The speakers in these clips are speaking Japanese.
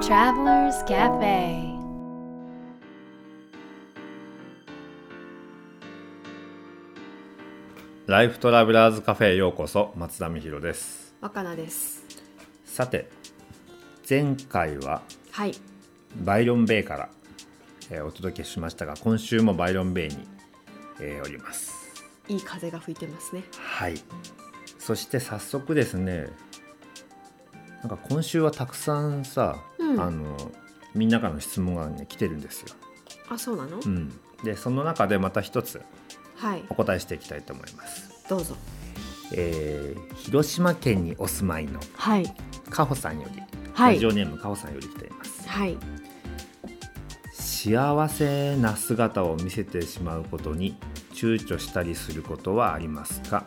Travelers Cafe. ライフトラベラーズカフェへようこそ松田美弘です。若菜です。さて前回ははい。バイロンベイから、えーお届けしましたが今週もバイロンベイに、えーおります。いい風が吹いてますね。はい。そして早速ですねなんか今週はたくさんさ、うんあのみんなからの質問がね来てるんですよ、あそうなの、うん、でその中でまた一つはい。お答えしていきたいと思います、どうぞ。えー広島県にお住まいのはい。かほさんより、はい。ラジオネームかほさんより来ています。はい。幸せな姿を見せてしまうことに躊躇したりすることはありますか？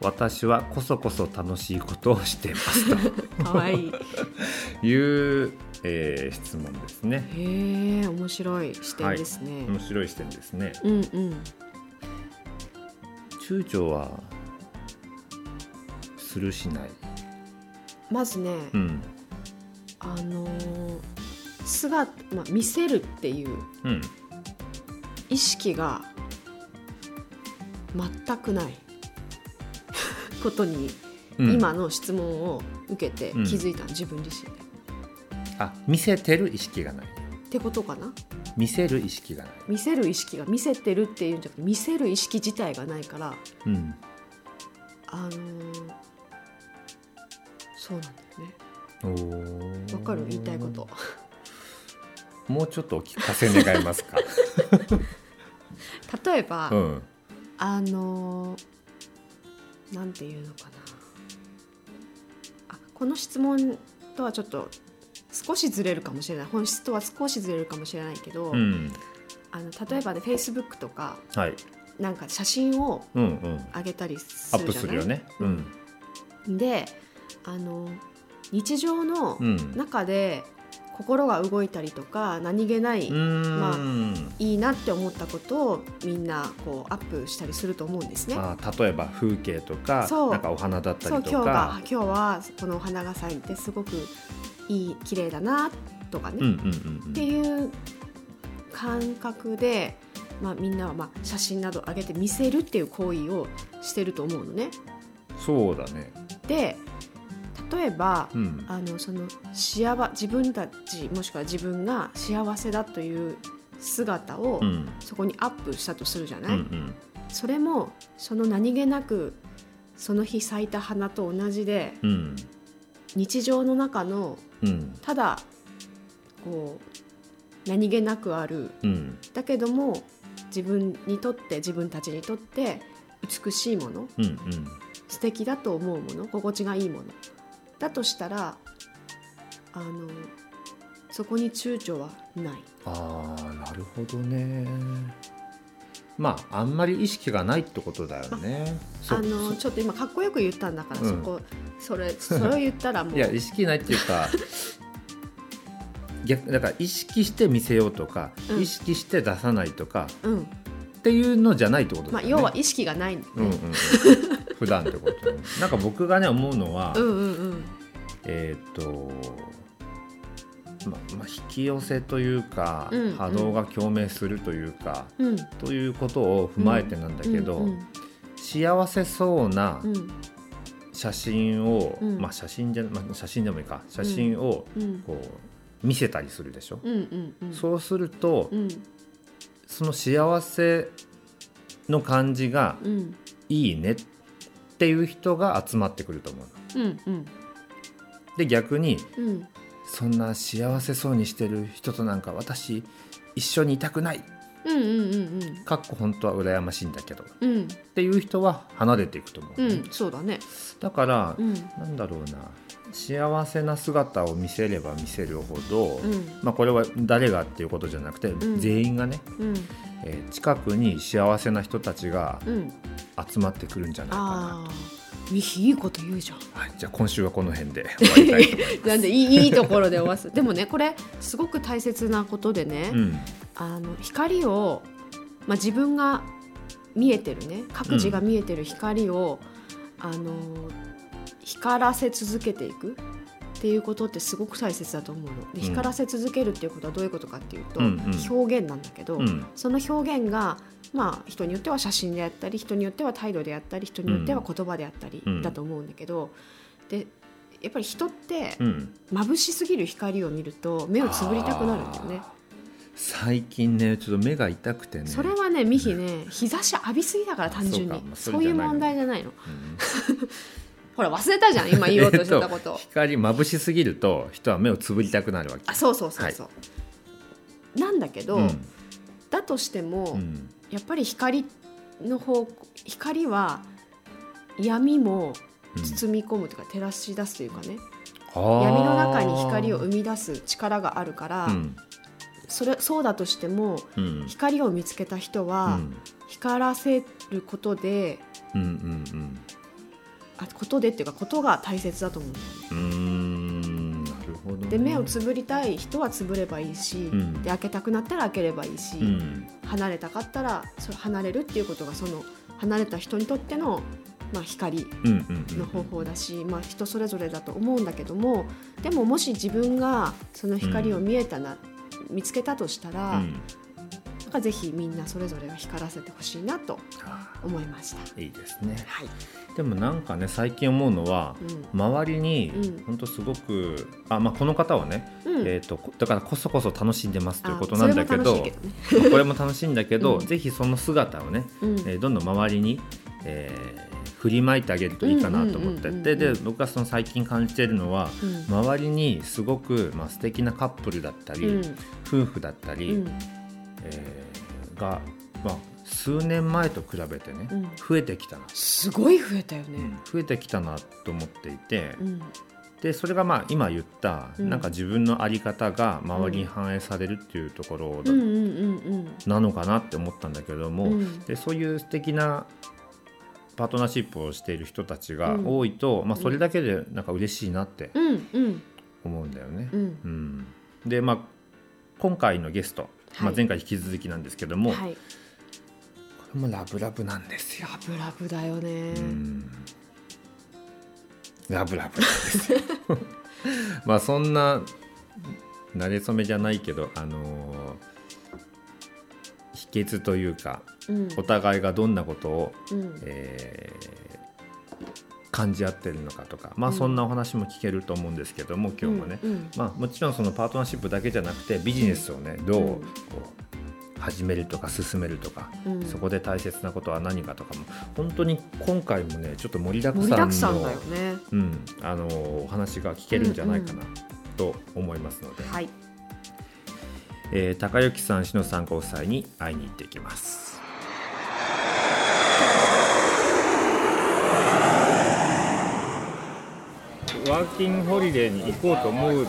私はこそこそ楽しいことをしています かわい。いという、えー質問ですね。へえ面白い視点ですね、面白い視点ですね。うんうん。躊躇はするしない。まずね、うん。あのー姿、まあ、見せるっていううん。意識が全くない。ことに、うん。今の質問を受けてうん。気づいた、自分自身で。あ見せてる意識がない。ってことかな？見せる意識がない。見せる意識が見せてるっていうんじゃなくて見せる意識自体がないからうん。あのーそうなんだよね。わかる？言いたいこと。もうちょっとお聞かせ願えますか？例えば、うん。あのーなんていうのかな。あこの質問とはちょっと少しずれるかもしれない。本質とは少しずれるかもしれないけど、うん。あの例えばねフェイスブックとかはい。なんか写真をうんうん。上げたりアするじゃない？するよね。うん。であの日常のうん。中で心が動いたりとか何気ない、まいいなって思ったことをみんなこうアップしたりすると思うんですね。あ例えば風景とかそう。なんかお花だったりと今日がか今日はこのお花が咲いてすごくいい綺麗だなとかね、うんうんうん。っていう感覚で、まあ、みんなはまあ写真など上げて見せるっていう行為をしてると思うのね。そうだね。で例えば、うん。あのその幸自分たちもしくは自分が幸せだという姿をうん。そこにアップしたとするじゃうない、んうん。それもその何気なくその日咲いた花と同じでうん。日常の中のうん。ただこう何気なくある。うん。だけども自分にとって自分たちにとって美しいものうんうん。素敵だと思うもの心地がいいものだとしたらあのそこに躊躇はない。ああなるほどね。まああんまり意識がないってことだよね。そあのちょっと今かっこよく言ったんだから、うん。そこそれそれを言ったらもう。いや意識ないっていうか 逆だから意識して見せようとか、うん。意識して出さないとかうん。っていうのじゃないってことだまあ、よね、要は意識がないね。うんうんうん、普段ってことねなんか僕がね思うのは、うんうんうん。えーっとまま引き寄せというか、うんうん。波動が共鳴するというか、うん。ということを踏まえてなんだけど、うん幸せそうなうん。写真を、うん。まあ写真じゃ、まあ、写真でもいいか。写真をうん。こう見せたりするでしょ、うんうんうん。そうすると、うん。その幸せの感じがうん。いいねっていう人が集まってくると思うの。うんうん。で逆にうん。そんな幸せそうにしてる人となんか私一緒にいたくない。うんうんうんかっこ本当は羨ましいんだけど。っうん。うんていう人は離れていくと思う、うんそうだね。だから、うん。なんだろうな。幸せな姿を見せれば見せるほど、うん。まあ、これは誰がっていうことじゃなくて、ん。全員がね、うんえー近くに幸せな人たちがうん。集まってくるんじゃないかなああいいこと言うじゃん。はい、じゃあ今週はこの辺で。なんでいいところで終わす。でもねこれすごく大切なことでね、うん、あの光を、まあ、自分が見えてるね。各自が見えてる光を、あの光らせ続けていくっっていうことってすごく大切だと思うの。でうん。光らせ続けるっていうことはどういうことかっていうと、うんうん。表現なんだけど、うん。その表現がまあ人によっては写真であったり人によっては態度であったり人によっては言葉であったりうん。だと思うんだけど、でやっぱり人ってうん。眩しすぎる光を見ると目をつぶりたくなるんだよね。最近ねちょっと目が痛くてね。それはねミヒね日差し浴びすぎだから単純に。そういう問題じゃないの。うんほら忘れたじゃん今言おうとしてたこえっと。光眩しすぎると人は目をつぶりたくなるわけ。あそうそうそうそう。なんだけど、うん。だとしても、うん。やっぱり光の方光は闇も包み込むというか照らし出すというかね、闇闇の中に光を生み出す力があるから、うん。それそうだとしてもうん。光を見つけた人うは、ん。光らせることでうんうんあことでっていうかことが大切だと思う。うんなるほどね。で目をつぶりたい人はつぶればいいし、ん。で開けたくなったら開ければいいし、うん。離れたかったらそれ離れるっていうことがその離れた人にとっての、まあ、光うんうんうんの方法だし、まあ、人それぞれだと思うんだけどもでももし自分がその光を見えたな、見つけたとしたら、うんかぜひみんなそれぞれが光らせてほしいなと思いました。いいですね。はい、でもなんかね最近思うのはうん。周りにうん。本当すごくあ、まあ、この方はね、うん。えー、とこだからこそこそ楽しんでますというあことなんだけどね。これも楽しいんだけど、うん。ぜひその姿をね、うん。えーどんどん周りに、えー振りまいてあげるといいかなと思って。てで僕がその最近感じてるのはうん。周りにすごく、まあ素敵なカップルだったり、うん。夫婦だったり、うん。えーが、まあ、数年前と比べてね、うん。増えてきたな、すごい増えたよね。うん増えてきたなと思っていて、うん。でそれがまあ今言った、うん。なんか自分の在り方が周りに反映されるっていうところなのかなって思ったんだけども、うん。でそういう素敵なパートナーシップをしている人たちがうん。多いと、まあ、それだけでなんか嬉しいなって思うんだよね。うん。うん。でまあ今回のゲスト、まあ、はい前回引き続きなんですけども、はいこれもラブラブなんですよ。ラブラブだよね。うんラブラブなんですよ。まあそんな慣れ初めじゃないけど、あのー秘訣というかうんお互いがどんなことを、うんえー感じ合ってるのかとか、まあ、うん。そんなお話も聞けると思うんですけども、今日もね、うんまあ、もちろんそのパートナーシップだけじゃなくてビジネスをねどううん。こう始めるとか進めるとか、うん。そこで大切なことは何かとかも本当に今回もねちょっと盛りだくさんのだくさんだよね。うん、あのお話が聞けるんじゃないかなと思いますので、はい。えー高幸さん、篠さんご夫妻に会いに行ってきます。ワーキングホリデーに行こうと思っ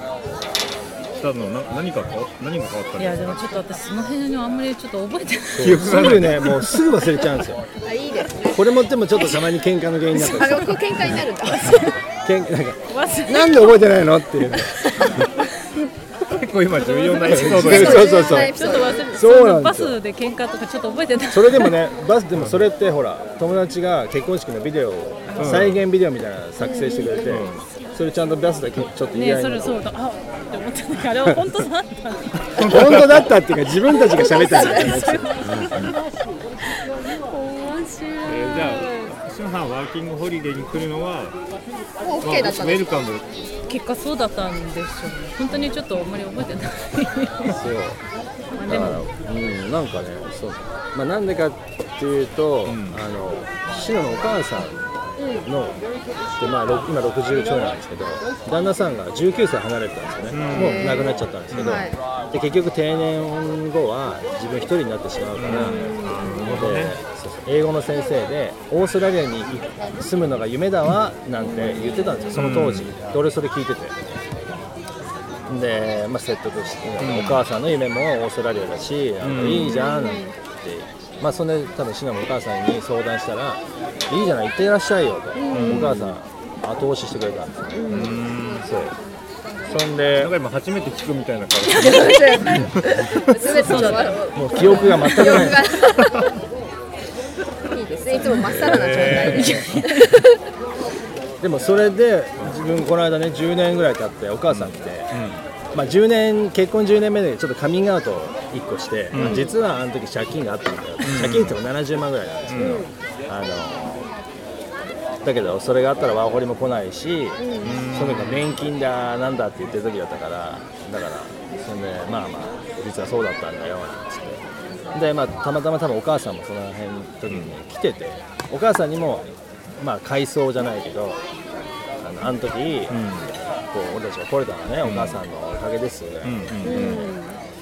たのな何か変わ何が変わったんいやでもちょっと私その辺にあんまりちょっと覚えてない。記憶すぐね、もうすぐ忘れちゃうんですよ。あいいですね。これもでもちょっとたまに喧嘩の原因になった喧嘩になるんだ。けんなんかなんで覚えてないの？っていうね。結構今重要なエピソードそうですそうそう。そう。ちょっと忘れそバスで喧嘩とかちょっと覚えてないそれでもね、バスでもそれってほら、友達が結婚式のビデオを、再現ビデオみたいなの作成してくれて、それちゃんとバスでちょっと言いなねそれそうだあって思ったんだけどあれは本当だったんだ本当だったっていうか自分たちが喋ったじゃあ、篠さんワーキングホリデーに来るのは、もう OK だったのウェ。ルカム。結果そうだったんでしょうね本当にちょっとあんまり覚えてないそう。まあでだからも、うん、なんかね、そう。まあなんでかっていうと、あの、シノのお母さんの、でまあ、ろ今60ちょいなんですけど旦那さんが19歳離れてたんですよね、もう亡くなっちゃったんですけど、はい。で結局定年後は自分一人になってしまうから、うそう英語の先生でオーストラリアに住むのが夢だわなんて言ってたんですよ。その当時、で俺それ聞いてて。で、まあ、説得して、お母さんの夢もオーストラリアだし、あのいいじゃんなんてまあそんで多分シナもお母さんに相談したらいいじゃない行ってらっしゃいよと、お母さん後押ししてくれたんですよ、そう。そんでなんか今初めて聞くみたいな顔。全てちょっともう記憶が全くない。いいですね。いつもまっさらな状態で。でもそれで自分この間ね10年ぐらい経ってお母さん来て、まあ、10年結婚10年目でちょっとカミングアウトを1個して、まあ実はあの時借金があったんだよ、借金っても70万ぐらいなんですけど、あのだけどそれがあったらワーホリも来ないし、その時は年金だなんだって言ってる時だったからだからそんでまあまあ実はそうだったんだよなんつって。でまあたまたま多分お母さんもその辺の時に来ててお母さんにもまあ回想じゃないけどあのあの時、こう俺たちが来れたのはね、お母さんのおかげですよね、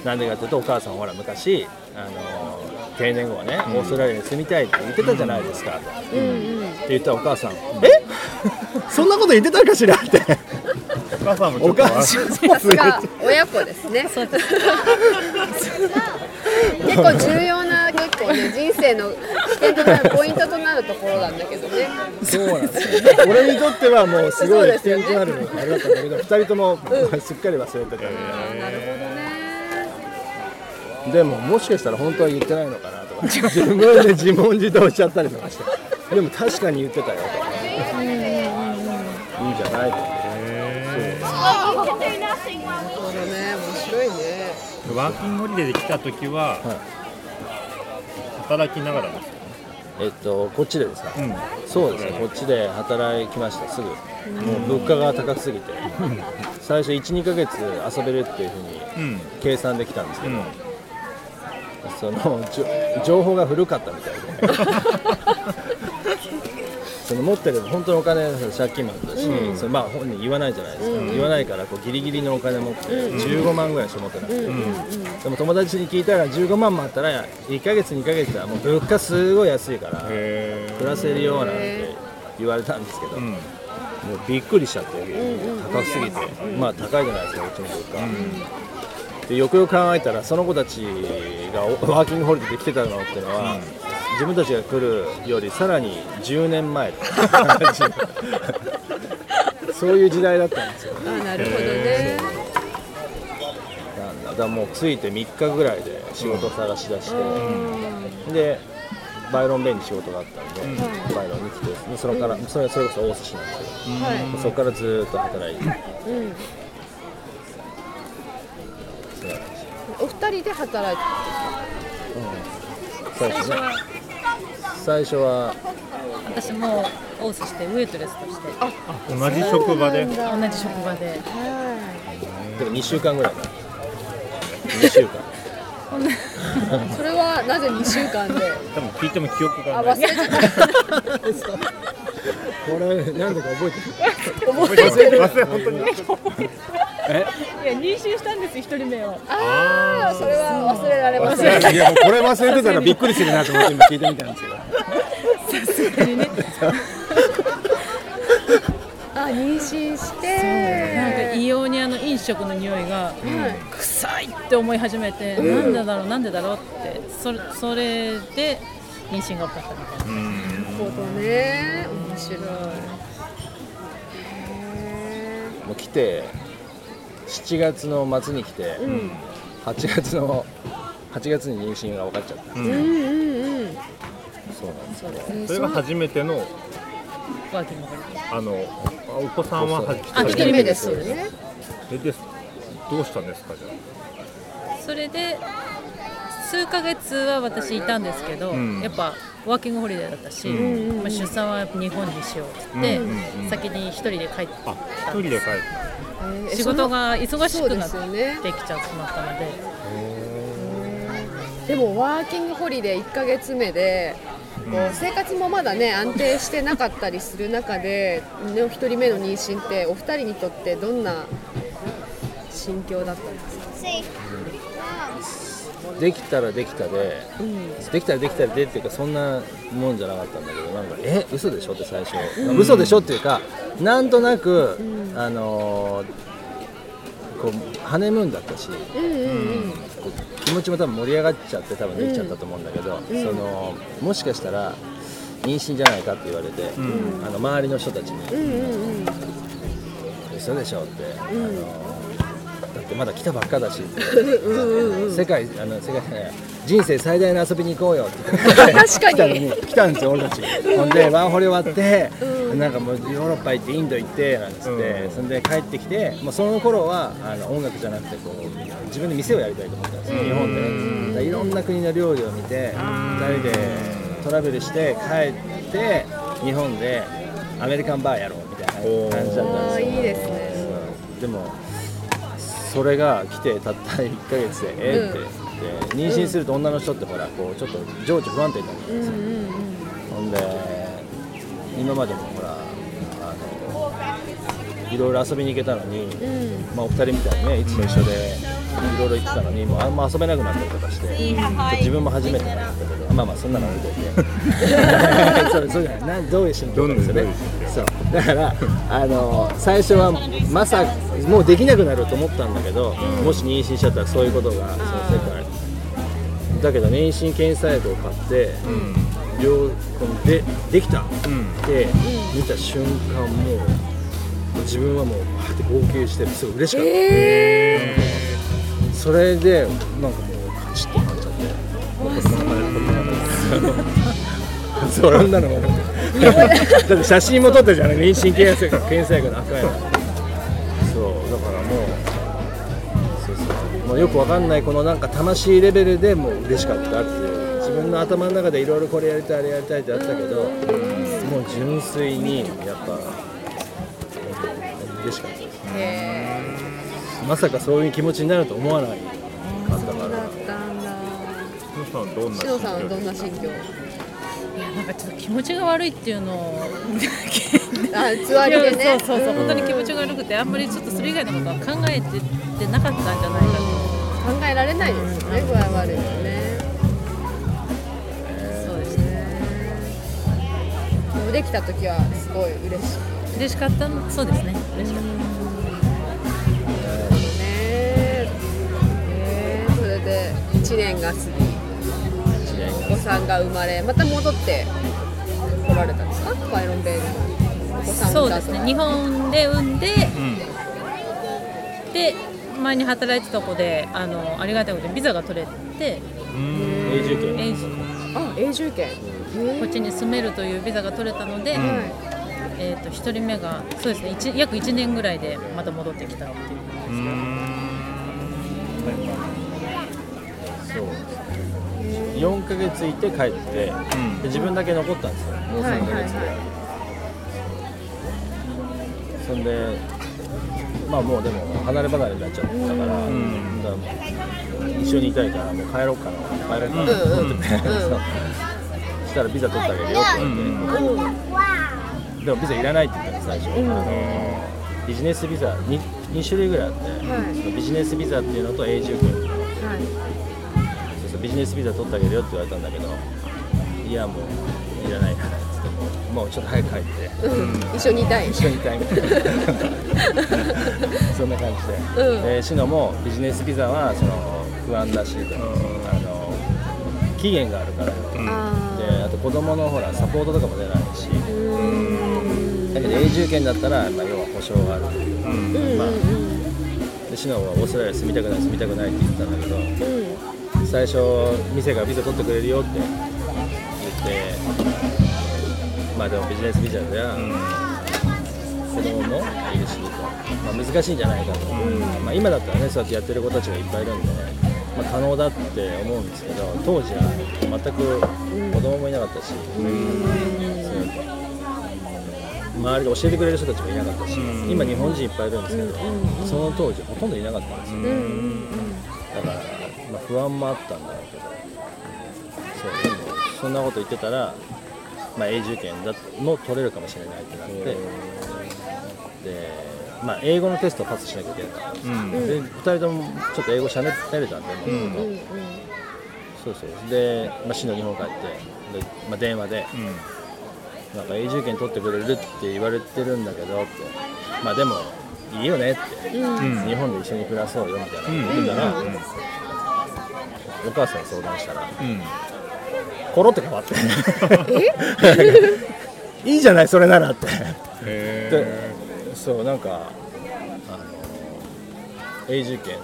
なんでかっていうとお母さんほら昔あの定年後はね、オーストラリアに住みたいって言ってたじゃないですか、とって言ったらお母さん、え？そんなこと言ってたかしらって。お母さんもちょおっと。母さんさすが親子ですね。結構重要ね人生の視点となるポイントとなるところなんだけどね。そうなんですよ、俺にとってはもうすごい起点となるあれだったんだけど2人ともすっかり忘れてた、なるほどね。でももしかしたら本当は言ってないのかなとか。自分で自問自答しちゃったりとかして。でも確かに言ってたよとか。いいんじゃないと面白いね。ワーキングホリデーで来た時は、働きながらですよね。えっとこっちでですか、うん。そうですね。こっちで働きましたすぐ。もう物価が高すぎて。最初12ヶ月遊べるっていうふうにうん。計算できたんですけど、うん。そのじょ情報が古かったみたいで その持ってる本当のお金借金もあったし、それまあ本人言わないじゃないですか、言わないからこうギリギリのお金持って15万ぐらいしか持ってなくて、でも友達に聞いたら15万もあったら1ヶ月2ヶ月はもう物価すごい安いからへ暮らせるようなんて言われたんですけど、もうびっくりしちゃって、高すぎて、まあ高いじゃないですか、うちの物価。でよくよく考えたら、その子たちがおワーキングホリデーで来てたのっていうのは、自分たちが来るよりさらに10年前 そういう時代だったんですよ。あなるほどね。なんだ。だもう着いて3日ぐらいで仕事を探し出して、でバイロンベイに仕事があったんで、バイロンに来てでそれから、それそれこそ大寿司なんですけど、はい。そこからずーっと働いて。うん。そうなんですよ。お二人で働いて最初ね最初は。私もオースしてウエイトレスとして。同じ職場で？同じ職場で。でも2週間ぐらいかな2週間。それはなぜ2週間で？多分聞いても記憶あがない。忘れちゃった これなんでか覚えてる？覚えてる。忘れ本当にえいや妊娠したんです一人目を。ああそれは忘れられません。いやもうこれ忘れてたらびっくりするなと思って今聞いてみたんですけど。あ妊娠しなんかて異様にあの飲食の匂いがはい。臭いって思い始めて、なんでだろうなんでだろうって。それそれで妊娠が起こったみたいな。なるほどね。面白い。へもう来て7月の末に来て、ーうん。8月の8月に妊娠が分かっちゃった、うん。うんうんうんそうなんですよ。えーそれが初めてのワーキングホリデーあのあお子さんはそうそう。初あ一人目ですよね。えです。どうしたんですかじゃそれで数ヶ月は私いたんですけど、うん。やっぱワーキングホリデーだったし、うん。まあ、出産は日本にしようって言って、うんうんうん。先に一人で帰ってああ一人で帰っえー仕事が忙しくなってすよねきちゃってしまったので。でもワーキングホリデー1ヶ月目でこう生活もまだね安定してなかったりする中でねお一人目の妊娠ってお二人にとってどんな心境だったんですか？できたらできたで、できたらできたでっていうかそんなもんじゃなかったんだけどなんかえ嘘でしょ？って最初、嘘でしょっていうかなんとなく、あのーこうハネムーンだったし、うん気持ちも多分盛り上がっちゃって多分できちゃったと思うんだけど、そのもしかしたら妊娠じゃないかって言われて、あの周りの人たちにうんうんうん。嘘でしょって、あのだってまだ来たばっかだし。世界あの世界じゃない人生最大の遊びに行こうよ。って言って確かに。来たのに。来たんですよ俺たち。ほんでワンホリ終わって、なんかもうヨーロッパ行ってインド行ってなんつって、うん。そんで帰ってきて、まあ、その頃はあの音楽じゃなくてこう自分で店をやりたいと思ったんですよ、日本でだからいろんな国の料理を見て2人でトラベルして帰って日本でアメリカンバーやろうみたいな感じだったんですよ。いいですね。でもそれが来てたった1ヶ月でえーって言って妊娠すると女の人ってほらこうちょっと情緒不安定になるじゃないですか、ほんで今までもほらいろいろ遊びに行けたのに、まあ、お二人みたいにねいつも一緒でいろいろ行ってたのにもう。あんま遊べなくなったりとかして、自分も初めてなんだけどまあまあそんなの置いといて。そうそうないなどういう心境なんですよね。そう。だからあの最初はまさもうできなくなると思ったんだけど、もし妊娠しちゃったらそういうことがその世界。だけど妊娠検査薬を買って、両このでできた。って見た瞬間もう自分はもうって号泣してすごい嬉しかった、それでなんかもうカチッとなっちゃって。そんなのもだって写真も撮ったじゃない妊娠検査薬検査薬の赤いのそう。だからもうそうそう。もうよくわかんないこのなんか魂レベルでもう嬉しかったっていう。自分の頭の中でいろいろこれやりたいあれやりたいってあったけどもう純粋にやっぱ嬉しかったですまさかそういう気持ちになると思わないかったからだったんだ。さんどんさんはどんな心境？いやなんかちょっと気持ちが悪いっていうのをあつわりでねそうそうそう。本当に気持ちが悪くてあんまりちょっとそれ以外のことは考えててなかったんじゃないかと。考えられないですよね具合悪いのねそうですね。でもできた時はすごい嬉しい嬉しかったの？そうですね。嬉しかった。ねえ。それで1年が過ぎお子さんが生まれまた戻って来られたんですか？バイロンベイルにお子さんそうですね。日本で産んで、で前に働いてた子であのありがたいことにビザが取れて永住権。永住あ永住権。こっちに住めるというビザが取れたので、はいえー、と1人目がそうですね一約1年ぐらいでまた戻ってきたっていうそう4ヶ月いて帰って、で自分だけ残ったんですよ。もう3ヶ月で、はいはい。そんでまあもうでも離れ離れになっちゃったから,、だから一緒にいたいからもう帰ろうかな。帰ろうかな。と思ってて、そうそしたらビザ取ってあげるよって言われて、でもビザいらないって言ったんです最初、あのビジネスビザ 2, 2種類ぐらいあって、はい。そのビジネスビザっていうのと永住権。はい。そうそうビジネスビザ取ってあげるよって言われたんだけどいやもういらないからっつって。もうちょっと早く帰って。うん。一緒にいたい。一緒にいたいみたいな。そんな感じで、うん。でシノもビジネスビザはその不安だし、あの期限があるから、あであと子供のほらサポートとかも出ないし。だけど永住権だったら、まあ、要は保証がある。というか、うんまあでシノはオーストラリア住みたくない住みたくないって言ってたんだけどうん。最初店がビザ取ってくれるよって言ってまあでもビジネスビザでは子供もいるしと、まあ、難しいんじゃないかと、まあ、今だったらねそうやってやってる子たちがいっぱいいるんで、まあ、可能だって思うんですけど当時は全く子供もいなかったし、周りで教えてくれる人たちもいなかったし、今日本人いっぱいいるんですけど、その当時ほとんどいなかったんですよ、だから、まあ、不安もあったんだろうけどそうでもそんなこと言ってたら、まあ、永住権だも取れるかもしれないってなってで、まあ、英語のテストをパスしなきゃいけないから、で2人ともちょっと英語しゃべれたんで、もうそうそう。で、まあ、市の日本帰ってで、まあ、電話で、なんか永住権取ってくれるって言われてるんだけどって。まあでもいいよねって、日本で一緒に暮らそうよみたいな。こと言ってたら、お母さんに相談したら、コロって変わって。いいじゃないそれならって。でそうなんかあの永住権っ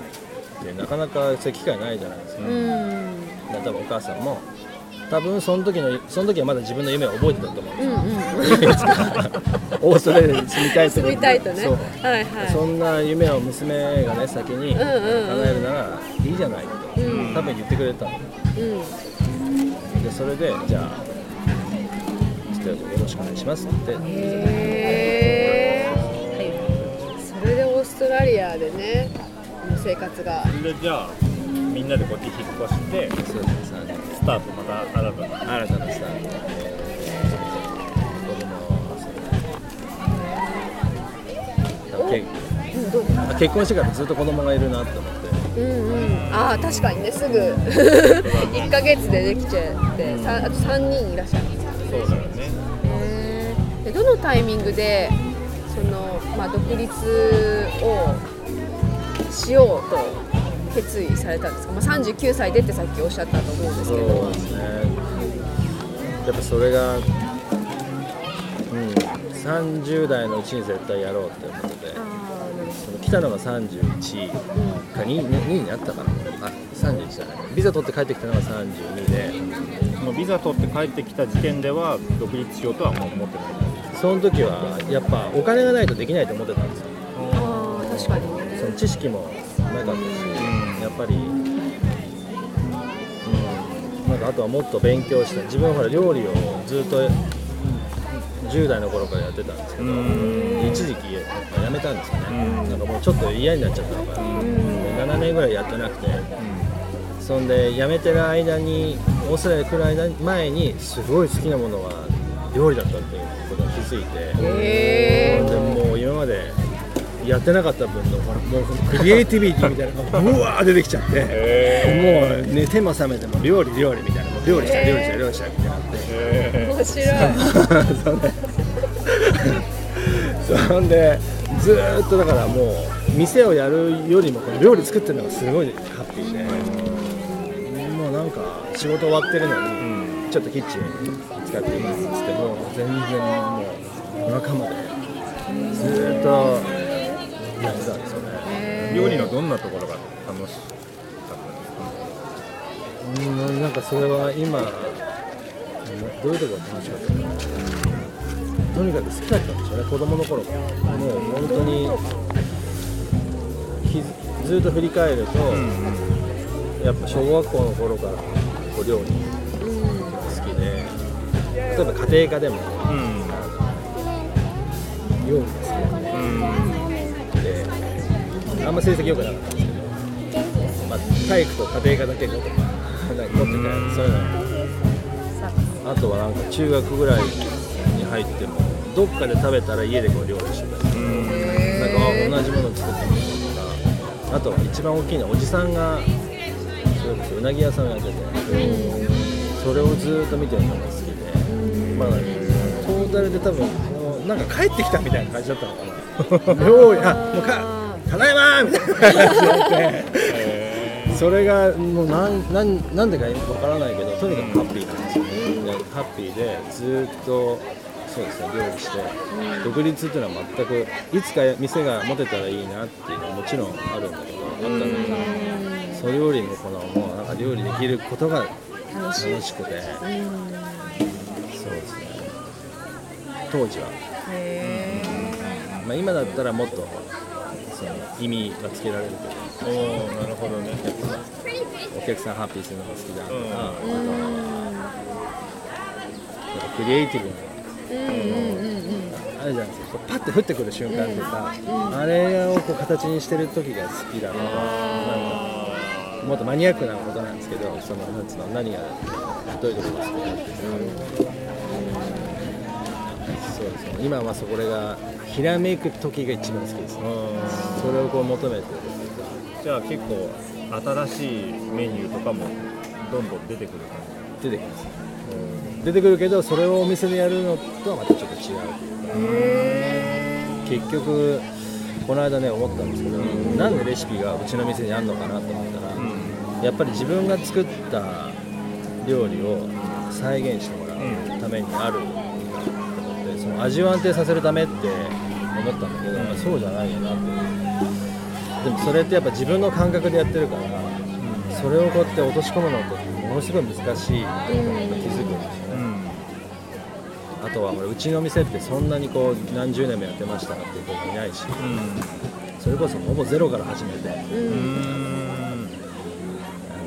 てなかなかそういう機会ないじゃないですか、だ多分お母さんも多分その時のその時はまだ自分の夢を覚えてたと思うんですよ、うんうん。オーストラリアに住みたいと住みたいとね。そう。はいはい。そんな夢を娘がね先にうんうん。うん叶えるならいいじゃないと、うん。多分言ってくれたの。うん。でそれでじゃあちょっとよろしくお願いしますって。へえストラリアでね生活が。それでじゃあみんなでこっち引っ越してそうですねスタートまた新たな新たなスタート。結婚してからずっと子供がいるなって思って。うんうん。ああ確かにねすぐ。1ヶ月でできちゃって、さあと3人いらっしゃる。んですかそうだよね。へー。でどのタイミングでその、まあ、独立をしようと決意されたんですか、まあ、39歳でってさっきおっしゃったと思うんですけそうどですね。やっぱそれがうん30代のうちに絶対やろうって思ってその来たのが31か 2, 2になったかな？あ31だね。ビザ取って帰ってきたのが32で。そのビザ取って帰ってきた時点では独立しようとはもう思ってないその時はやっぱお金がないとできないと思ってたんですよ。ああ確かにねその知識もなかったし、やっぱり、うん、なんかあとはもっと勉強した自分はほら料理をずっと10代の頃からやってたんですけど、一時期ややめたんですよね、なんかもうちょっと嫌になっちゃったのかな、で7年ぐらいやってなくて、そんで辞めてる間にオーストラリア来る間に前にすごい好きなものが料理だったっていうことに気づいて。へでもう今までやってなかった分のもうクリエイティビティみたいな のがブワー出てきちゃって、もう寝ても覚めても料理料理みたいな。もう料理したい料理したい料理したいみたいにな。って、え面白い。そんでずーっとだからもう店をやるよりもこの料理作ってるのがすごいハッピーで、もうなんか仕事終わってるのに、ちょっとキッチン使っていいですっつってもう全然もう夜中までずーっとやってたんですよね。料理のどんなところが楽しかったんですかうんなんかそれは今どういうところが楽しかったかなとにかく好きだったんでしょうね子供の頃からもう本当にひずっと振り返ると、やっぱ小学校の頃から料理例えば家庭科でも料理が好きでであん。ま成績良くなかったん。ですけど、まあ、体育と家庭科だけ5とかなん。か取っててそういうのあとはなん。か中学ぐらいに入ってもどっかで食べたら家でこう料理してたりなん。か同じもの作ってみようとかあとは一番大きいのはおじさん。がそれこそうなぎ屋さん。をやっててそれをずっと見てるのがまあトータルで多分なんか帰ってきたみたいな感じだったのかな。料理あもうかただいまーみたいな感じになって。それがもうなんなんなんでかわからないけどとにかくハッピーなんですよ。ねでハッピーでずっとそうですね料理して。独立っていうのは全くいつか店が持てたらいいなっていうのはもちろんあるんだけどあったんだけどそれよりもこのもうなんか料理できることが楽しくて。そうですね当時は、まあ、今だったらもっとその意味がつけられるけど。おおなるほどね。お客さんハッピーするのが好きだ。とか、あとはクリエイティブな。あるじゃないですか。パッて降ってくる瞬間とか、あれをこう形にしてる時が好きだななんかもっとマニアックなことなんですけどそのなんつうの何がどういうところが好きかっていう。のそうですね。今はそこれがひらめく時が一番好きですね。それをこう求めてるじゃあ結構新しいメニューとかもどんどん出てくる感出てきます。出てくるけどそれをお店でやるのとはまたちょっと違うというか。結局この間ね思ったんですけどなんでレシピがうちの店にあるのかなと思ったら、やっぱり自分が作った料理を再現してもらうためにある味を安定させるためって思ったんだけど、まあそうじゃないよなって。でもそれってやっぱ自分の感覚でやってるからそれをこうやって落とし込むのってものすごい難しいっていうのが気づくんですよね、あとはうちの店ってそんなにこう何十年もやってましたっていう子もいないしそれこそほぼゼロから始めて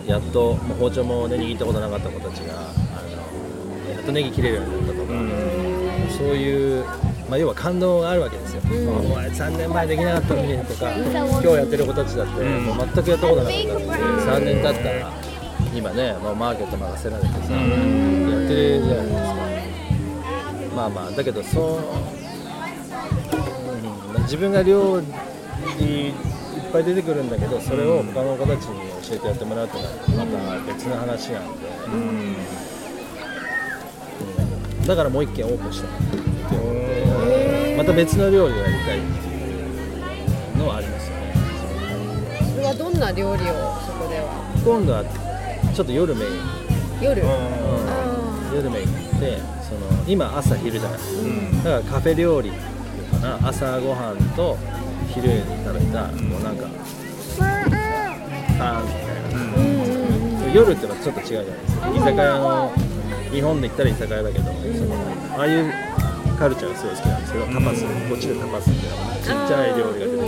やっともう包丁もね握ったことなかった子たちがあのやっとネギ切れるようになったとか、そういう、まあ、要は感動があるわけですよ、お前3年前できなかったのにとか今日やってる子たちだって、もう全くやったことなかった。のに3年経ったら今ね、まあ、マーケット任せられてさ、やってるじゃないですか。まあまあだけどそう、うん。まあ自分が料理いっぱい出てくるんだけどそれを他の子たちに教えてやってもらうっていうのはまた別の話なんで、うんだからもう一軒オープンしたまた別の料理をやりたいっていうのはありますよねそれはどんな料理をそこでは今度はちょっと夜。メイン夜。うん夜。メインでその今朝昼じゃないだからカフェ料理っていうかな朝ごはんと昼に食べたもうなんかパンみたいな夜。ってのはちょっと違うじゃないですか居酒屋の日本で言ったら居酒屋だけどそのああいうカルチャーがすごい好きなんですけどタパスこっちでタパスってちっちゃい料理が出てくる。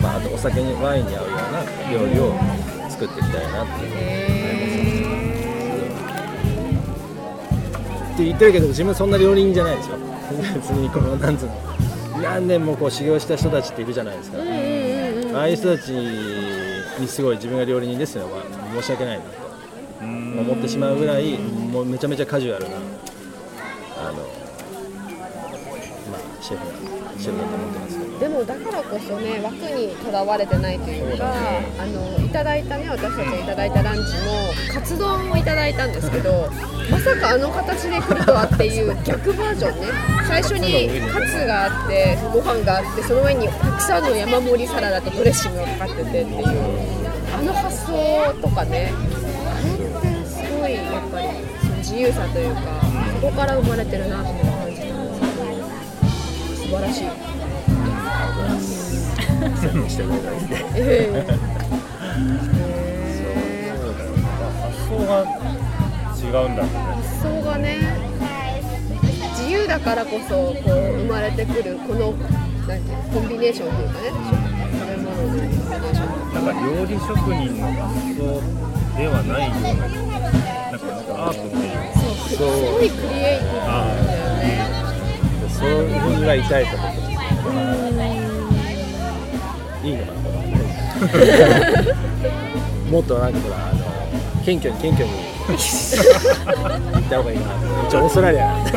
まあ、あとお酒にワインに合うような料理を作っていきたいなっていう。って言ってるけど自分そんな料理人じゃないですよ。別にこのなんつうの何年もこう修行した人たちっているじゃないですか、ああいう人たちにすごい自分が料理人ですよは申し訳ないな。と思ってしまうぐらいもうめちゃめちゃカジュアルなあの、まあ、シェフだシェフだと思ってますけど。でもだからこそね枠にとらわれてないというかあのいただいたね私たちがいただいたランチもカツ丼をいただいたんですけど まさかあの形で来るとはっていう逆バージョンね。最初にカツがあってご飯があってその上にたくさんの山盛りサラダとドレッシングがかかっててっていうあの発想とかねやっぱりその自由さというかそこから生まれてるなと思う感じたんですけど素晴らしい。してくれたりしてええ発想が違うんだろうね。発想がね自由だからこそこう生まれてくるこのなんてコンビネーションというかね。食べ物のコンビネーション。なんか料理職人の発想ではないようななん。かなんかアートっていう。すごいクリエイティブなんだよねそう。いう。ふう。が痛いと思っていいのかなもっとなんかほらあの謙虚に謙虚に行った方がいいな一応オーストラリアなんで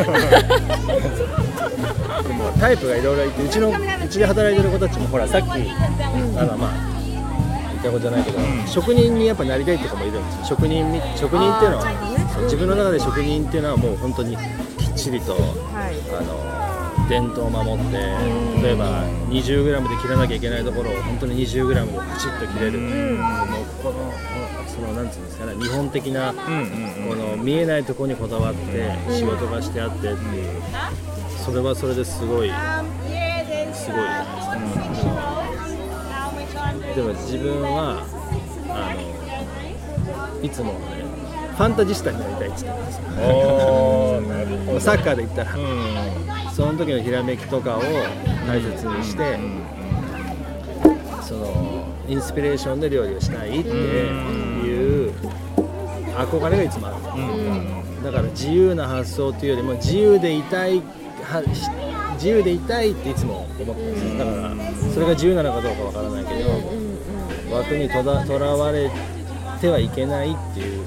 でもタイプがいろいろいてう。ちのう。ちで働いてる子たちもほらさっき、あのまあったことじゃないけど、職人にやっぱなりたいって子もいるんですよ。職人み職人っていうのは自分の中で職人っていうのはもう本当にきっちりと、はい。あの伝統を守って例えば 20g で切らなきゃいけないところを本当に 20g でパチッと切れる、もうこのそのなんていうんですかね日本的な、この見えないところにこだわって仕事がしてあってっていう。それはそれですごいすごいじゃないです。か、でも自分はあのいつもねファンタジスタになりたいって言ってるんですサッカーで言ったら、うん。その時のひらめきとかを大切にして、そのインスピレーションで料理をしたいっていう憧れがいつもある、だから自由な発想というよりも自由でいたい自由でいたいっていつも思ってます。だからそれが自由なのかどうかわからないけど、枠にとらとらわれてはいけないっていう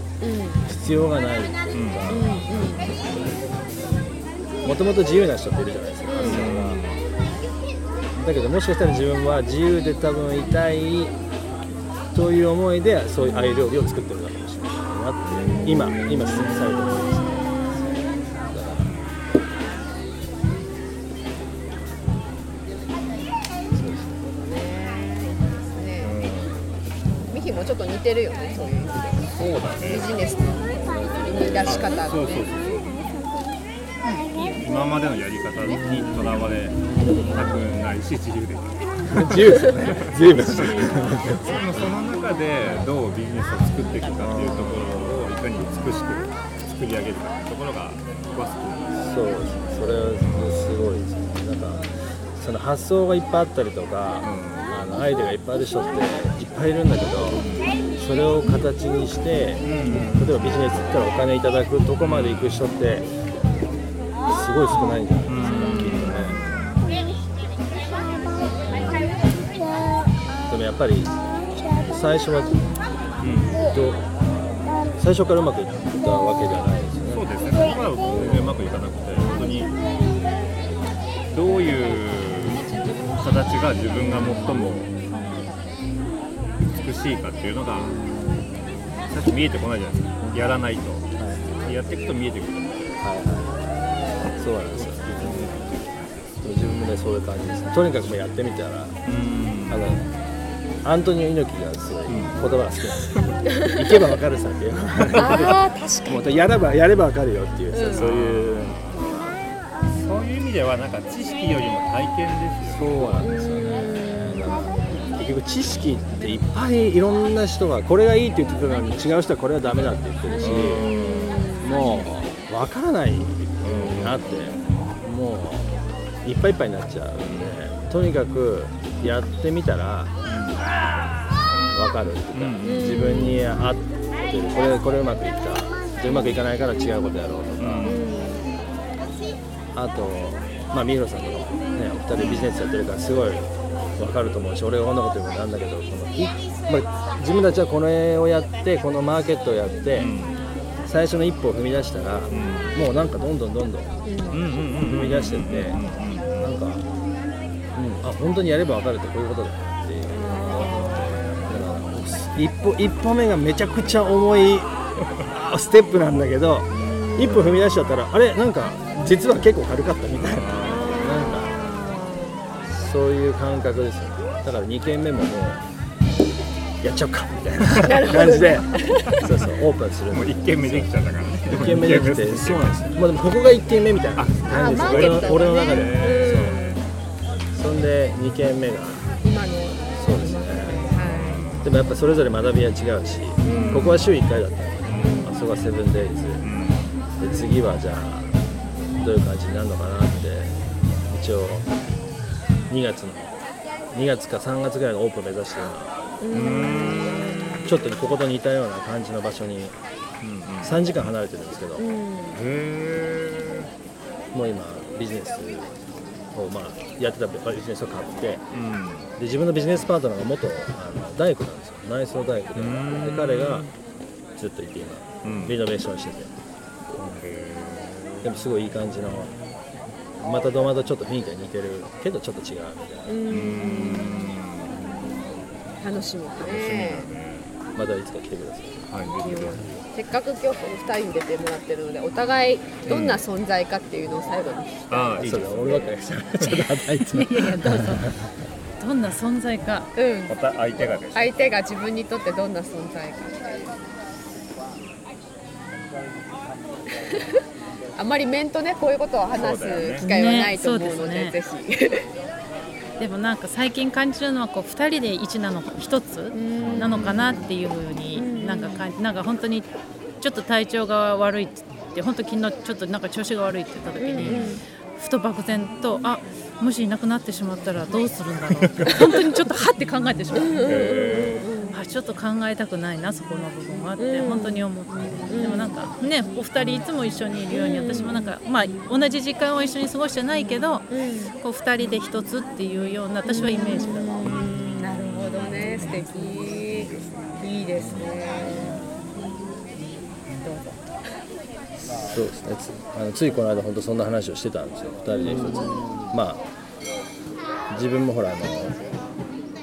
必要がないっていうか、もともと自由な人っているじゃないですか、発想が。だけどもしかしたら自分は自由で多分いたいという思いでそういうああいう料理を作ってるのかもしれないなって今今進めされてるんですてるよねそういう。そうだね。ビジネスの。生み出し方がそうそうそうね今までのやり方にとらわれたくないし自由で自由です。よね随分そのその中でどうビジネスを作っていくかっていうところをいかに美しく作り上げるかっていうところが僕は好きそうです。それはす。ごいです。ねなんかその発想がいっぱいあったりとか、あのアイデアがいっぱいある人っていっぱいいるんだけどそれを形にして、例えばビジネスったらお金いただくとこまで行く人ってすごい少ないんじゃないですか、きっとねでもやっぱり最初は、どう最初からうまくいったわけじゃないですよね。そうですね、そこからうまくいかなくて、本当にどういう形が自分が最も美しいかっていうのが最初見えてこないじゃないですか、やらないと、やっていくと見えてくると思うんで、はいはい、そうなんですよ。自分もね、そういう感じです。とにかくもうやってみたら、あの、アントニオ猪木がすごい言葉が好きなんですよ。行けばわかるさっていう。あー確かもうやればやればわかるよっていうさ、うんそういう。そういう意味では、なんか知識よりも体験ですよ。そうなんですよ結局知識っていっぱいいろんな人がこれがいいって言ってたのに違う人はこれはダメだって言ってるし、もうわからないなってもういっぱいいっぱいになっちゃうんでとにかくやってみたらわかるっていうか、うん自分に合ってるこれこれうまくいったじゃあうまくいかないから違うことやろうとか、あと、まあ、三浦さんとかもね、お二人ビジネスやってるからすごい分かると思うし俺がこんなこと言うなんだけどこのい、まあ、自分たちはこれをやってこのマーケットをやって、最初の一歩を踏み出したら、もうなんかどんどんどんどん踏み出してって、なんか、うん、あ本当にやれば分かるってこういうことだなっていう。だから一歩一歩目がめちゃくちゃ重いステップなんだけど一歩踏み出しちゃったらあれなんか実は結構軽かったみたいなそういう感覚ですよ。ねだから2軒目ももうやっちゃおうかみたいな感じでそうそうオープンする。もう1軒目できちゃったから。ね。1軒目できて。そうなんですよ、まあ、でもここが1軒目みたいな感じです。俺の俺の中で、へそう。そんで2軒目が。今の。そうですね。はでもやっぱそれぞれ学びは違うし、ここは週1回だったの。で、あそこはセブンデイズ。で次はじゃあどういう感じになるのかなって一応2月の2月か3月ぐらいのオープン目指して今。ちょっとここと似たような感じの場所に。3時間離れてるんですけど、もう今ビジネスをまあやってたビジネスを買って。で自分のビジネスパートナーが元あの大工なんですよ。内装大工で。ん。で彼がずっといて今、うん。リノベーションしてて。でもすごいいい感じのまたとまたちょっと雰囲気が似てるけどちょっと違うみたいな。楽しみだね。またいつか来てください。はい、せっかく今日この2人に出てもらってるのでお互いどんな存在かっていうのを最後に、ひ。ああ、いいそうだです。俺ばっかり。ちょっと働い。ていやいやどうぞ。どんな存在か。うん。また相手がです。相手が自分にとってどんな存在かあんまり面とねこういうことを話す機会はないと思うのでね。ぜひ。でもなんか最近感じるのはこう2人で1なのか1つなのかなっていうふうになんか感じなんか本当にちょっと体調が悪いって言って本当昨日ちょっとなんか調子が悪いって言った時に、ふと漠然とあもしいなくなってしまったらどうするんだろう。って本当にちょっとはって考えてしまうあちょっと考えたくないなそこの部分はって本当に思って、でもなんかねお二人いつも一緒にいるように私もなんかまあ同じ時間を一緒に過ごしてないけど、こう二人で一つっていうような私はイメージだ。な、うん。なるほどね素敵。いいですね。どうぞ。そうですね。つあのついこの間本当そんな話をしてたんですよ。2人で一つ。まあ自分もほらあの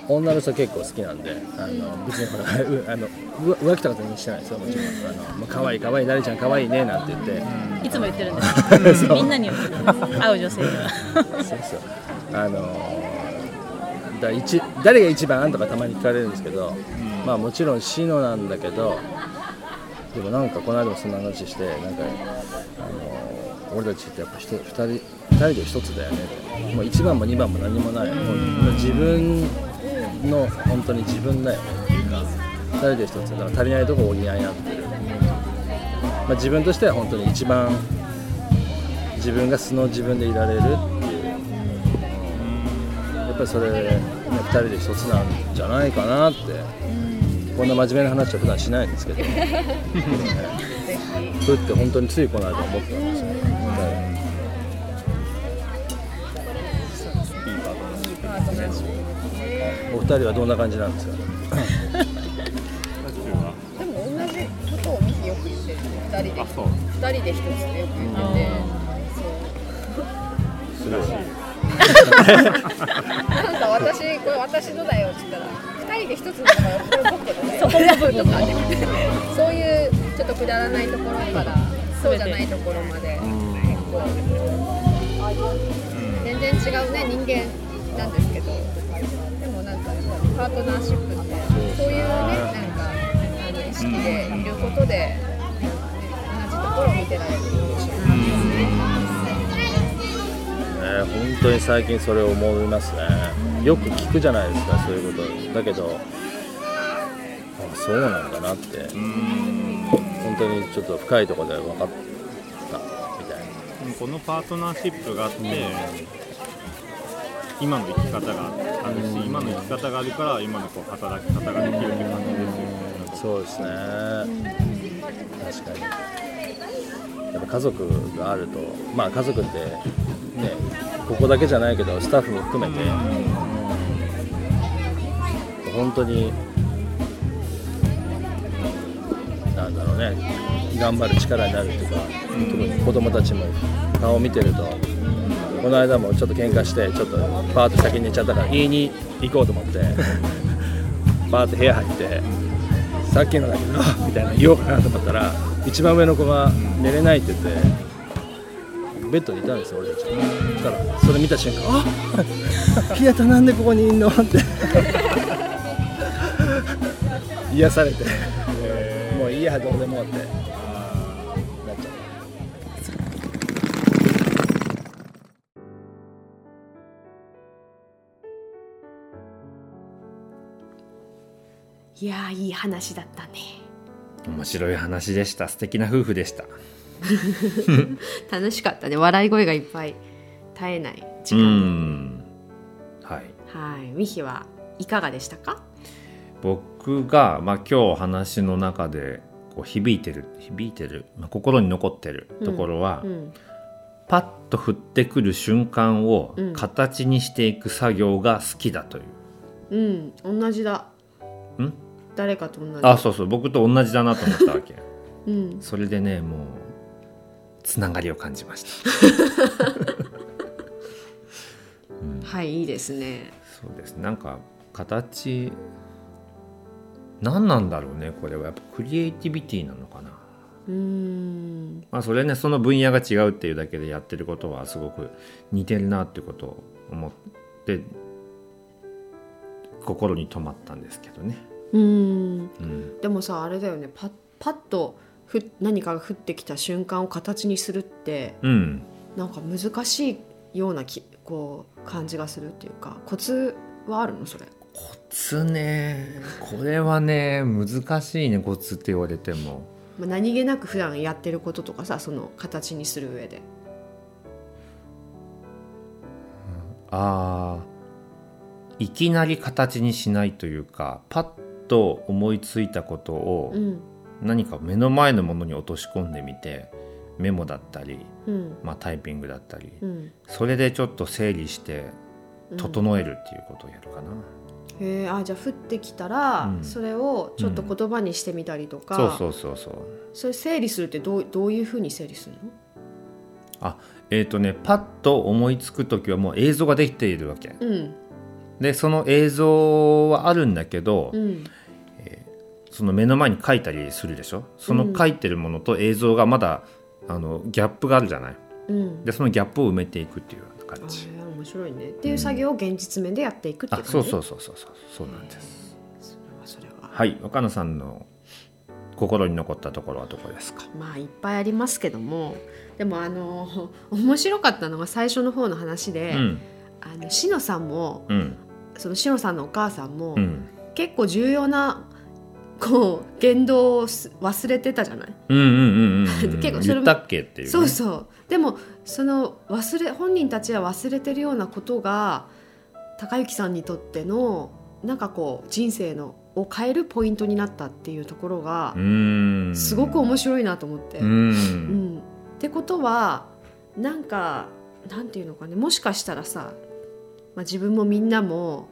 女の人結構好きなんであの別にほらうあのう浮気とか全然してないですよもちろん。あの、まあ、可愛い可愛い誰ちゃん可愛いねなんて言って。いつも言ってるんですみんなに言ってる。んです会う女性にはそうそうあのだ一誰が一番とかたまに聞かれるんですけど、まあもちろんシノなんだけどでもなんかこの間もそんな話してなんかあの俺たちってやっぱ人二人2人で一つだよねもう1番も2番も何もない。もう自分の本当に自分だよねっていうか2人で一つだから足りないとこ補い合ってる、まあ、自分としては本当に一番自分が素の自分でいられるっていうやっぱりそれ、ね、2人で一つなん。じゃないかなってこん。な真面目な話は普段しないん。ですけど、ね、ふって本当についこの間思ったん。ですよ、お二人はどんな感じなんですか？でも同じことをミキよく言ってる二人で二人で一つってよく言っててすごいなんか私これ私のだよって言ったら二人で一つのだからこれ僕のだよそこの部分とかねそういうちょっとくだらないところからそうじゃないところまで結構全然違うね人間なんですけど。パートナーシップってそういうねなんかあの意識でいることで同じところを見てられるね、本当に最近それを思いますね。よく聞くじゃないですかそういうこと。だけどあそうなんだなって。本当にちょっと深いところで分かったみたいな。このパートナーシップがあって、今の生き方があるし、今の生き方があるから今のこう働き方ができるって感じですよね。そうですね確かにやっぱ家族があるとまあ家族ってねここだけじゃないけどスタッフも含めて、本当になんだろうね頑張る力になるっていうか、特に子供たちも顔を見てるとこの間もちょっと喧嘩してちょっとパーッと先に寝ちゃったから言いに行こうと思って パーッと部屋入ってさっきのだけどみたいな言おうかなと思ったら一番上の子が寝れないって言ってベッドにいたんですよ俺たち。そしたらそれ見た瞬間「あピアタなんでここにいんの?」って。癒されて。もういいやどうでもっていやーいい話だったね面白い話でした。素敵な夫婦でした。楽しかったね笑い声がいっぱい絶えない時う間ん。はい。はいミヒはいかがでしたか？僕がまあ今日お話の中でこう響いてる響いてる、まあ、心に残ってるところは、うんパッと降ってくる瞬間をうん形にしていく作業が好きだという。うん同じだん？誰かと同じあそうそう僕と同じだなと思ったわけ。うんそれでねもうつながりを感じました。はいいいですねそうですなんか形何なんだろうねこれはやっぱクリエイティビティなのかな。うーんまあそれねその分野が違うっていうだけでやってることはすごく似てるなってことを思って心に留まったんですけどね。うーん。うん、でもさあれだよね。パッパッとふ何かが降ってきた瞬間を形にするってうん、なんか難しいようなきこう感じがするっていうかコツはあるの？それ。コツね。これはね難しいねコツって言われても。まあ何気なく普段やってることとかさその形にする上で。あーいきなり形にしないというかパッと思いついたことをうん。何か目の前のものに落とし込んでみてメモだったり、うん。まあ、タイピングだったりうん。それでちょっと整理して整えるっていうことをやるかな、へえあじゃあ降ってきたら、うん。それをちょっと言葉にしてみたりとか、そうそうそうそう。それ整理するってどうどういうふうに整理するの？あえっ、とねパッと思いつく時はもう映像ができているわけ。うんでその映像はあるんだけど、うん。その目の前に書いたりするでしょ？その書いてるものと映像がまだあのギャップがあるじゃない？うん。でそのギャップを埋めていくっていうようなあ感じ。ー面白いね。っていう作業を現実面でやっていくっていう感じ？うそうそうそうそうそう。なんです。それはそれは。はい。若菜さんの心に残ったところはどこですか？まあいっぱいありますけども。でもあの面白かったのが最初の方の話で、うん。あのしのさんもうんそのしのさんのお母さんも、うん。結構重要なこう言動をす忘れてたじゃない、結構それも言ったっけっていうね、そうそう。でもその忘れ本人たちは忘れてるようなことが高之さんにとってのなんかこう人生のを変えるポイントになったっていうところがすごく面白いなと思って。ううんん。ってことはなんかなんていうのかね。もしかしたらさ、まあ、自分もみんなも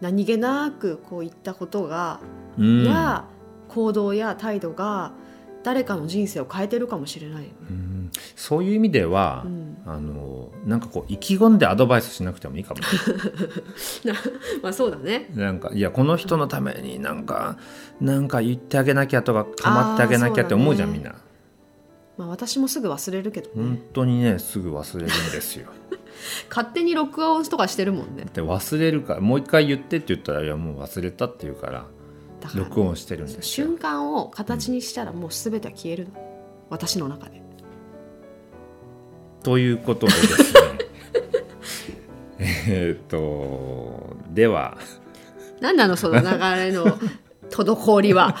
何気なくこう言ったことが、うん。や行動や態度が誰かの人生を変えてるかもしれない。うん。そういう意味では、うん。あのなんかこう意気込んでアドバイスしなくてもいいかも。まあそうだね。なんかいやこの人のためになんかなんか言ってあげなきゃとか構ってあげなきゃって思うじゃん、あーそうみんな。まあ私もすぐ忘れるけどね。本当にねすぐ忘れるんですよ勝手に録音とかしてるもんね。で忘れるからもう一回言ってって言ったらいやもう忘れたって言うから録音してるんですよ瞬間を形にしたらもう全ては消えるの。私の中で。ということでですね えっとでは何なのその流れの 滞りは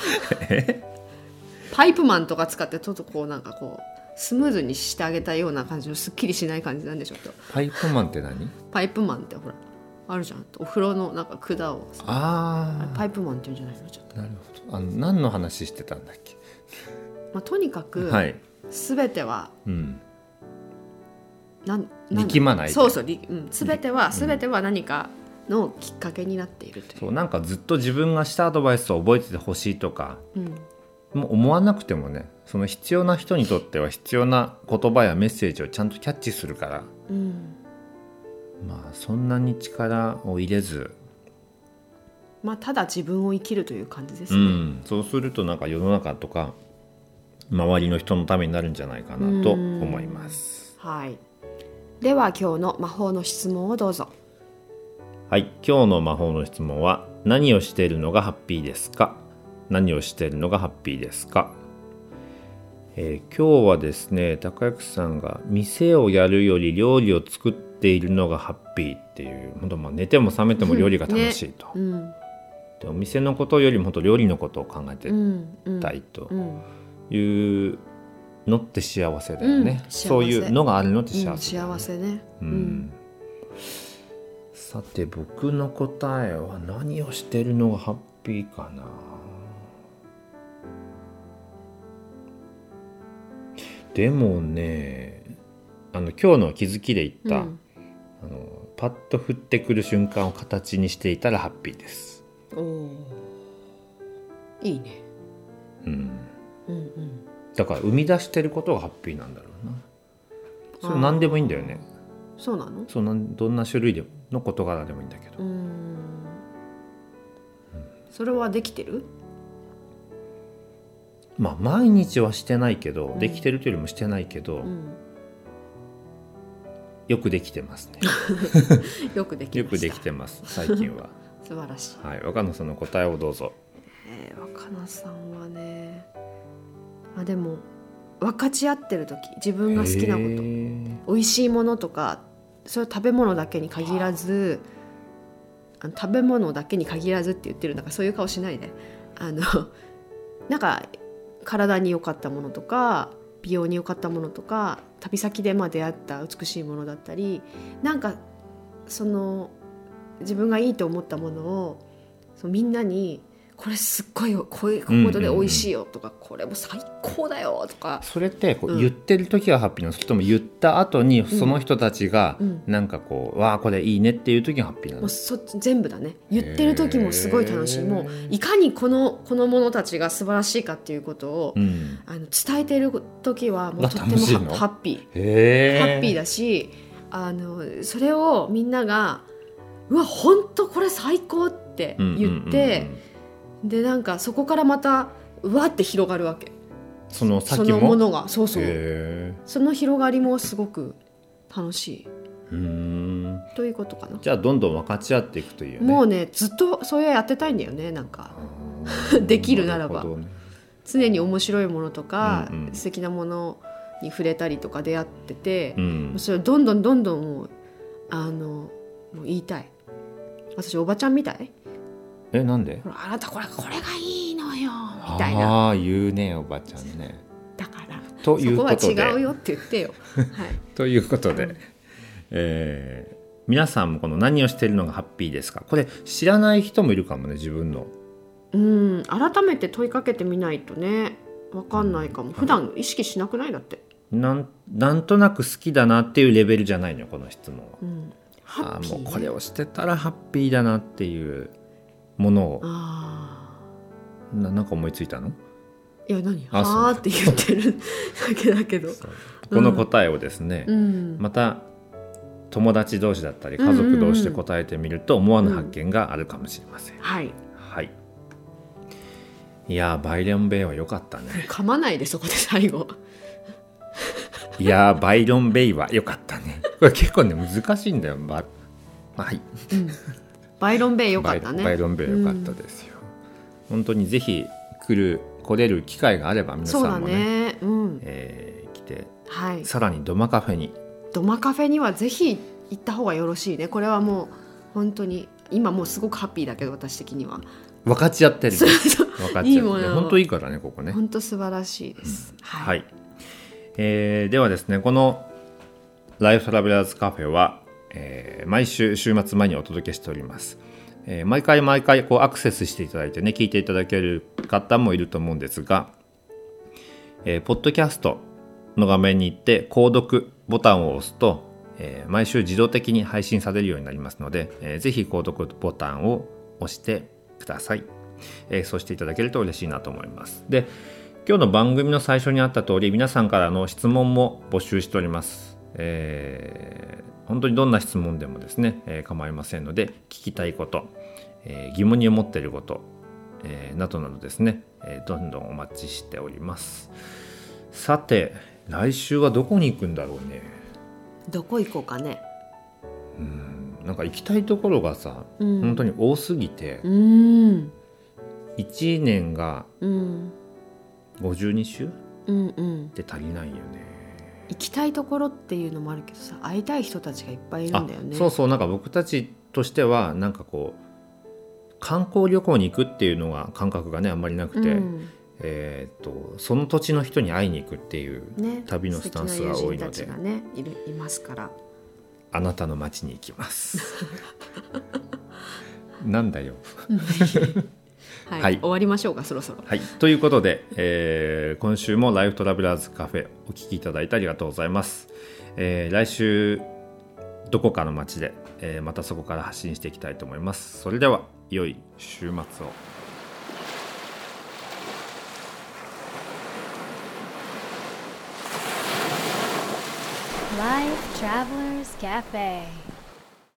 パイプマンとか使ってちょっとこうなんかこうスムーズにしてあげたような感じのすっきりしない感じなんでしょうとパイプマンって何？パイプマンってほらあるじゃん。お風呂のなんか管を。さあパイプマンって言うんじゃないの？ちょっと、あなるほど。あの何の話してたんだっけ？まあ、とにかくはい、全てはうん、なん力まないで。そうそう、りうん、全ては全ては何かのきっかけになっているという。そうなんかずっと自分がしたアドバイスを覚えててほしいとかうん。もう思わなくてもねその必要な人にとっては必要な言葉やメッセージをちゃんとキャッチするから。うん。まあそんなに力を入れず、まあ、ただ自分を生きるという感じですね、うん、そうするとなんか世の中とか周りの人のためになるんじゃないかなと思います。はい。では今日の魔法の質問をどうぞ。はい。今日の魔法の質問は何をしているのがハッピーですか？何をしているのがハッピーですか、えー今日はですね高之さんが店をやるより料理を作っているのがハッピーっていう本当まあ寝ても覚めても料理が楽しいと、うん。でお店のことよりも本当料理のことを考えてうんうんたいと。うんいうのって幸せだよね、うんそういうのがあるのって幸うんせね、幸せね。うん。さて僕の答えは何をしてるのがハッピーかなでもねあの今日の気づきで言った、うん。あのパッと降ってくる瞬間を形にしていたらハッピーです、おー。いいね。うん、うんうん。だから生み出してることがハッピーなんだろうな。それ何でもいいんだよね。そうなの？そうなんどんな種類での事柄でもいいんだけど。うーん。それはできてる？まあ毎日はしてないけど、ん。できてるというよりもしてないけど、うん。よくできてますね。よくできよくできてます最近は。素晴らしい。はい若野さんの答えをどうぞ。えー若菜さんはねあでも分かち合ってる時自分が好きなこへとー。美味しいものとかそれは食べ物だけに限らず食べ物だけに限らずって言ってるんだからそういう顔しないで。あのなんか体に良かったものとか美容に良かったものとか旅先でまあ出会った美しいものだったりなんかその自分がいいと思ったものをそのみんなにこれすっごいよこういうことで美味しいよとか、これも最高だよとか。それってこううん。言ってる時がハッピーなのそれとも言った後にその人たちがうん。なんかこう、わあこれいいねっていう時がハッピーなの。もうそ全部だね。言ってる時もすごい楽しい。もういかにこのこの者たちが素晴らしいかっていうことを、うん。あの伝えている時はもうがとってもハハッピー。ハッピーだしあのそれをみんなが「うわ本当これ最高!」って言って、でなんかそこからまたうわって広がるわけ。そのそ先も？のものが。そうそう。へその広がりもすごく楽しい。ーうーん。ということかな、じゃあどんどん分かち合っていくというね。もうねずっとそれやってたいんだよねなんか。できるならば。ね。常に面白いものとか、うんうん。素敵なものに触れたりとか出会っててう、ん。それをどんどんどんどんもうあのもう言いたい。私おばちゃんみたい？えなんで？ほらあなたこれこれがいいのよ。みたいな。ああ言うねおばちゃんね。だからといそうこはことで違うよって言ってよ、はい、ということで、うん。えー皆さんもこの何をしているのがハッピーですか？これ知らない人もいるかもね自分の。うん改めて問いかけてみないとねわかんないかも。普段意識しなくない？だって、なんなんとなく好きだなっていうレベルじゃないのよこの質問は。うん、ハあッピー、ね、ーもうこれをしてたらハッピーだなっていうものを。あななんか思いついたの？ーいや何？はあって言ってるだけだけど。この答えをですね、うん。また友達同士だったり家族同士で答えてみると思わぬ発見があるかもしれません。はい。はい。いやーバイロン・ベイは良かったね。噛まないでそこで最後。いやーバイロン・ベイは良かったね。これ結構ね難しいんだよ。ばはい。バイロンベイよかったね。バイバイロン・ベイ良かったですよ。本当にぜひ来る来れる機会があれば皆さんもねね。うん。えー来てはい。さらにドマカフェに。ドマカフェにはぜひ行った方がよろしいね。これはもう本当に今もうすごくハッピーだけど私的には。分かち合ってるね分かっちゃって本当いいからねここね。本当素晴らしいです、ははい。い、えーではですねこのライフトラベラーズカフェは、えー毎週週末前にお届けしております、えー毎回毎回こうアクセスしていただいてね聞いていただける方もいると思うんですが、えーポッドキャストの画面に行って購読ボタンを押すと、えー毎週自動的に配信されるようになりますので、えーぜひ購読ボタンを押してください、えーそうしていただけると嬉しいなと思います。で今日の番組の最初にあった通り皆さんからの質問も募集しております、え本当にどんな質問でもですね、えー構いませんので聞きたいこと、えー疑問に思っていること、えーなどなどですね、えーどんどんお待ちしております。さて来週はどこに行くんだろうね。どこ行こうかね。なんか行きたいところがさ、うん。本当に多すぎてうーん。1年がうん。52週うんうん。で足りないよね行きたいところっていうのもあるけどさ会いたい人たちがいっぱいいるんだよね。あそうそうなんか僕たちとしてはなんかこう観光旅行に行くっていうのが感覚がねあんまりなくて、うん。えー、とその土地の人に会いに行くっていうね、旅のスタンスが多いので素敵な友人たちがねいるいますから。あなたの町に行きます。なんだよ はい、はい。終わりましょうかそろそろ。はい、ということで、えー今週もライフトラベラーズカフェお聞きいただいてありがとうございます、えー来週どこかの街で、えーまたそこから発信していきたいと思います。それでは良い週末を。Life Travelers Cafe